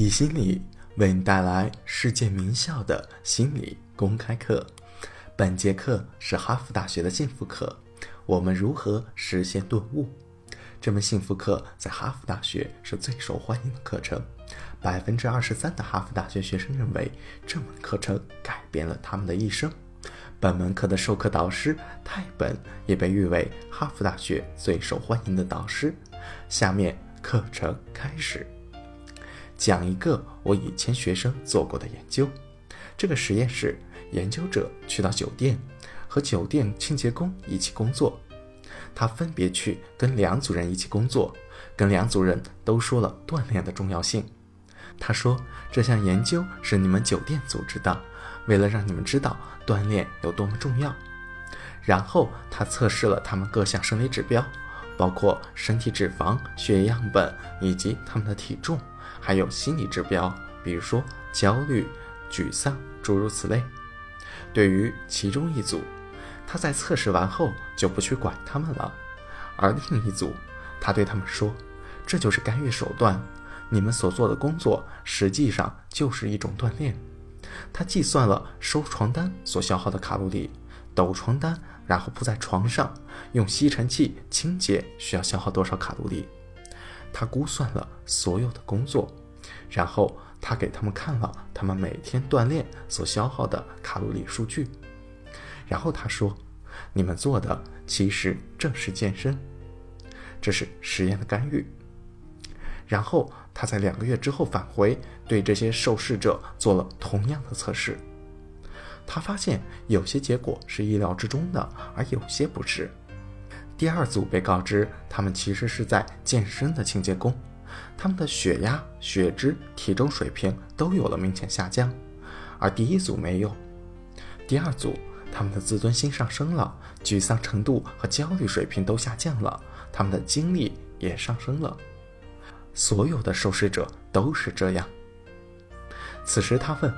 以心理为你带来世界名校的心理公开课。本节课是哈佛大学的幸福课，我们如何实现顿悟？这门幸福课在哈佛大学是最受欢迎的课程，百分之二十三的哈佛大学学生认为这门课程改变了他们的一生。本门课的授课导师泰本也被誉为哈佛大学最受欢迎的导师。下面课程开始。讲一个我以前学生做过的研究。这个实验室研究者去到酒店，和酒店清洁工一起工作。他分别去跟两组人一起工作，跟两组人都说了锻炼的重要性。他说：“这项研究是你们酒店组织的，为了让你们知道锻炼有多么重要。”然后他测试了他们各项生理指标，包括身体脂肪、血液样本以及他们的体重。还有心理指标，比如说焦虑、沮丧，诸如此类。对于其中一组，他在测试完后就不去管他们了；而另一组，他对他们说：“这就是干预手段，你们所做的工作实际上就是一种锻炼。”他计算了收床单所消耗的卡路里，抖床单然后铺在床上，用吸尘器清洁需要消耗多少卡路里。他估算了所有的工作，然后他给他们看了他们每天锻炼所消耗的卡路里数据，然后他说：“你们做的其实正是健身，这是实验的干预。”然后他在两个月之后返回，对这些受试者做了同样的测试。他发现有些结果是意料之中的，而有些不是。第二组被告知，他们其实是在健身的清洁工，他们的血压、血脂、体重水平都有了明显下降，而第一组没有。第二组，他们的自尊心上升了，沮丧程度和焦虑水平都下降了，他们的精力也上升了。所有的受试者都是这样。此时他问：“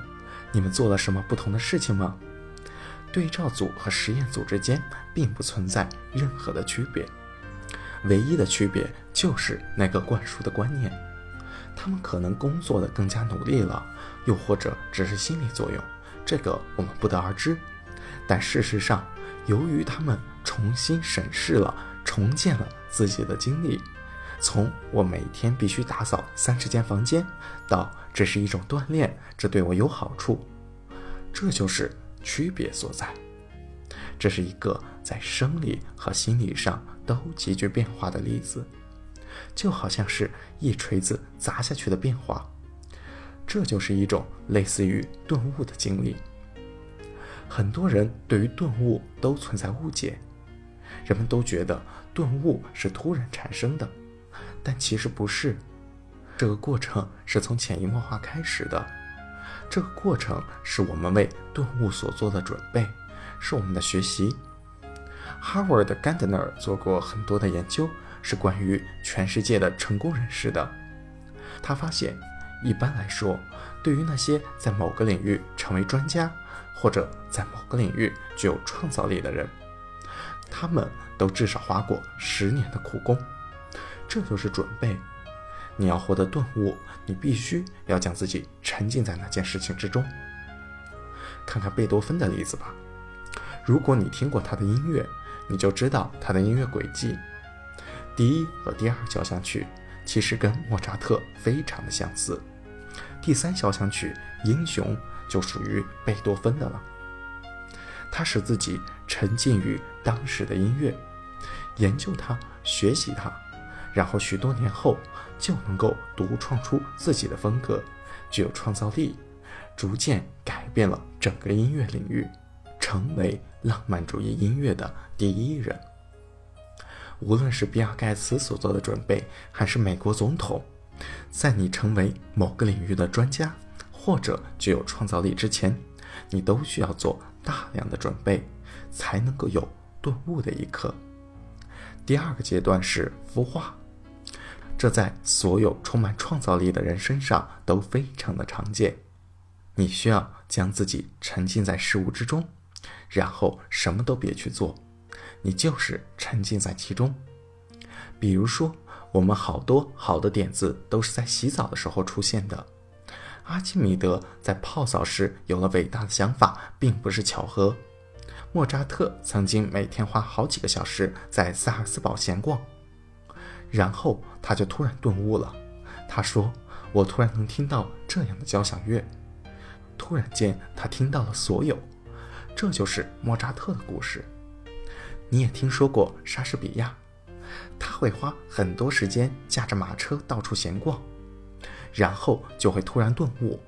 你们做了什么不同的事情吗？”对照组和实验组之间并不存在任何的区别，唯一的区别就是那个灌输的观念。他们可能工作的更加努力了，又或者只是心理作用，这个我们不得而知。但事实上，由于他们重新审视了、重建了自己的经历，从我每天必须打扫三十间房间，到这是一种锻炼，这对我有好处，这就是。区别所在，这是一个在生理和心理上都极具变化的例子，就好像是一锤子砸下去的变化。这就是一种类似于顿悟的经历。很多人对于顿悟都存在误解，人们都觉得顿悟是突然产生的，但其实不是，这个过程是从潜移默化开始的。这个过程是我们为顿悟所做的准备，是我们的学习。Howard Gardner 做过很多的研究，是关于全世界的成功人士的。他发现，一般来说，对于那些在某个领域成为专家，或者在某个领域具有创造力的人，他们都至少花过十年的苦功。这就是准备。你要获得顿悟，你必须要将自己沉浸在那件事情之中。看看贝多芬的例子吧。如果你听过他的音乐，你就知道他的音乐轨迹。第一和第二交响曲其实跟莫扎特非常的相似。第三交响曲《英雄》就属于贝多芬的了。他使自己沉浸于当时的音乐，研究它，学习它。然后许多年后就能够独创出自己的风格，具有创造力，逐渐改变了整个音乐领域，成为浪漫主义音乐的第一人。无论是比尔盖茨所做的准备，还是美国总统，在你成为某个领域的专家或者具有创造力之前，你都需要做大量的准备，才能够有顿悟的一刻。第二个阶段是孵化。这在所有充满创造力的人身上都非常的常见。你需要将自己沉浸在事物之中，然后什么都别去做，你就是沉浸在其中。比如说，我们好多好的点子都是在洗澡的时候出现的。阿基米德在泡澡时有了伟大的想法，并不是巧合。莫扎特曾经每天花好几个小时在萨尔斯堡闲逛，然后他就突然顿悟了。他说：“我突然能听到这样的交响乐。”突然间，他听到了所有。这就是莫扎特的故事。你也听说过莎士比亚，他会花很多时间驾着马车到处闲逛。然后就会突然顿悟，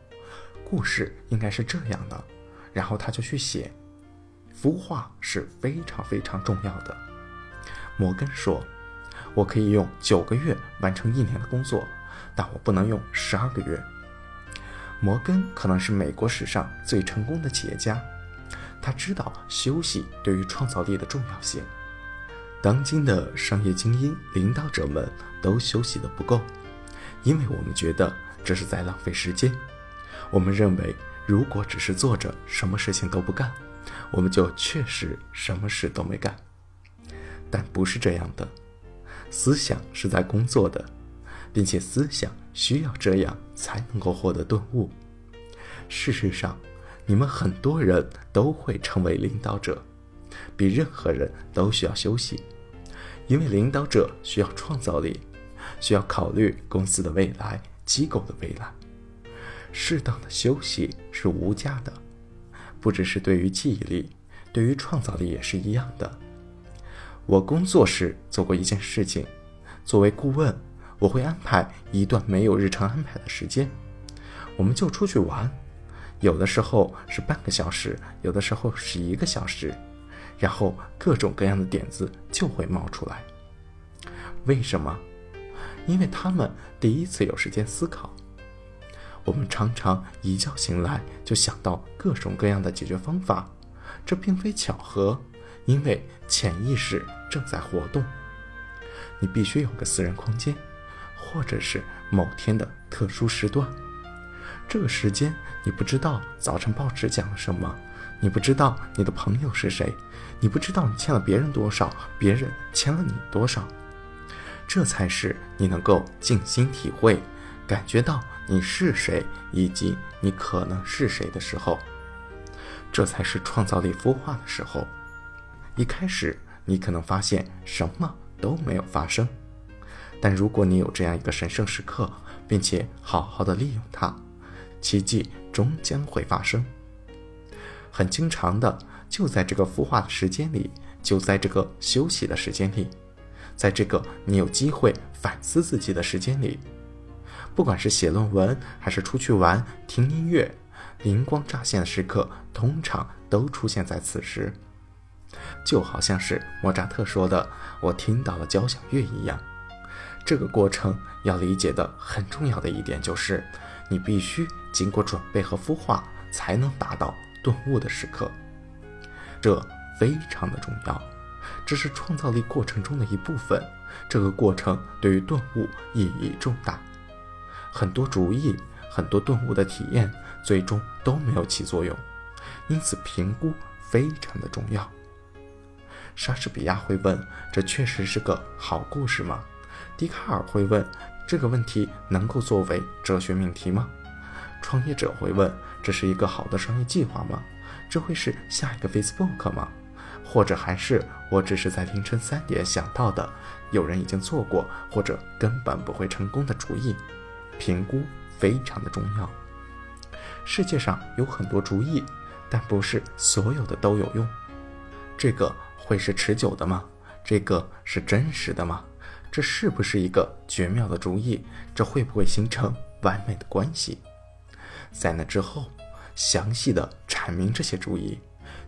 故事应该是这样的，然后他就去写。孵化是非常非常重要的。摩根说：“我可以用九个月完成一年的工作，但我不能用十二个月。”摩根可能是美国史上最成功的企业家，他知道休息对于创造力的重要性。当今的商业精英、领导者们都休息的不够。因为我们觉得这是在浪费时间，我们认为如果只是坐着什么事情都不干，我们就确实什么事都没干。但不是这样的，思想是在工作的，并且思想需要这样才能够获得顿悟。事实上，你们很多人都会成为领导者，比任何人都需要休息，因为领导者需要创造力。需要考虑公司的未来、机构的未来。适当的休息是无价的，不只是对于记忆力，对于创造力也是一样的。我工作时做过一件事情，作为顾问，我会安排一段没有日程安排的时间，我们就出去玩，有的时候是半个小时，有的时候是一个小时，然后各种各样的点子就会冒出来。为什么？因为他们第一次有时间思考，我们常常一觉醒来就想到各种各样的解决方法，这并非巧合，因为潜意识正在活动。你必须有个私人空间，或者是某天的特殊时段。这个时间你不知道早晨报纸讲了什么，你不知道你的朋友是谁，你不知道你欠了别人多少，别人欠了你多少。这才是你能够静心体会、感觉到你是谁以及你可能是谁的时候，这才是创造力孵化的时候。一开始你可能发现什么都没有发生，但如果你有这样一个神圣时刻，并且好好的利用它，奇迹终将会发生。很经常的，就在这个孵化的时间里，就在这个休息的时间里。在这个你有机会反思自己的时间里，不管是写论文还是出去玩、听音乐，灵光乍现的时刻通常都出现在此时。就好像是莫扎特说的：“我听到了交响乐一样。”这个过程要理解的很重要的一点就是，你必须经过准备和孵化，才能达到顿悟的时刻。这非常的重要。这是创造力过程中的一部分，这个过程对于顿悟意义重大。很多主意、很多顿悟的体验，最终都没有起作用，因此评估非常的重要。莎士比亚会问：“这确实是个好故事吗？”笛卡尔会问：“这个问题能够作为哲学命题吗？”创业者会问：“这是一个好的商业计划吗？这会是下一个 Facebook 吗？”或者还是我只是在凌晨三点想到的，有人已经做过或者根本不会成功的主意，评估非常的重要。世界上有很多主意，但不是所有的都有用。这个会是持久的吗？这个是真实的吗？这是不是一个绝妙的主意？这会不会形成完美的关系？在那之后，详细的阐明这些主意，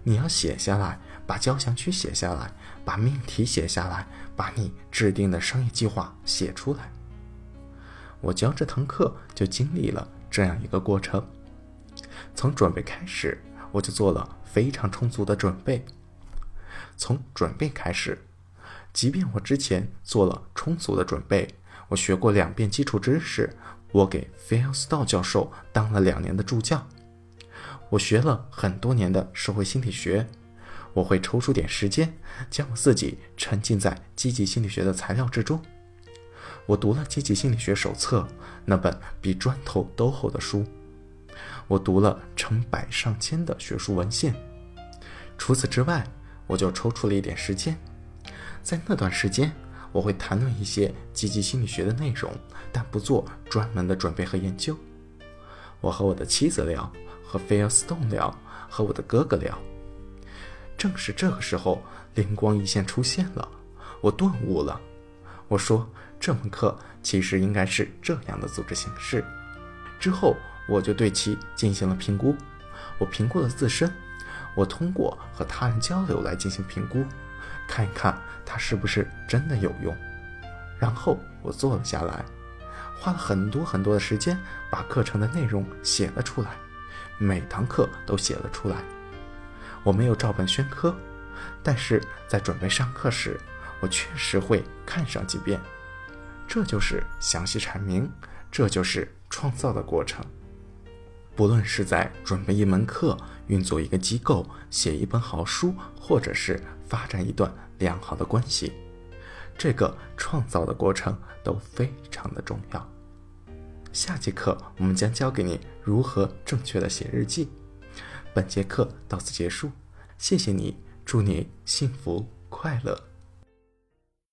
你要写下来。把交响曲写下来，把命题写下来，把你制定的商业计划写出来。我教这堂课就经历了这样一个过程。从准备开始，我就做了非常充足的准备。从准备开始，即便我之前做了充足的准备，我学过两遍基础知识，我给菲尔斯道教授当了两年的助教，我学了很多年的社会心理学。我会抽出点时间，将我自己沉浸在积极心理学的材料之中。我读了《积极心理学手册》那本比砖头都厚的书，我读了成百上千的学术文献。除此之外，我就抽出了一点时间，在那段时间，我会谈论一些积极心理学的内容，但不做专门的准备和研究。我和我的妻子聊，和菲尔斯顿聊，和我的哥哥聊。正是这个时候，灵光一现出现了，我顿悟了。我说，这门课其实应该是这样的组织形式。之后，我就对其进行了评估。我评估了自身。我通过和他人交流来进行评估，看一看它是不是真的有用。然后我坐了下来，花了很多很多的时间把课程的内容写了出来，每堂课都写了出来。我没有照本宣科，但是在准备上课时，我确实会看上几遍。这就是详细阐明，这就是创造的过程。不论是在准备一门课、运作一个机构、写一本好书，或者是发展一段良好的关系，这个创造的过程都非常的重要。下节课我们将教给你如何正确的写日记。本节课到此结束，谢谢你，祝你幸福快乐。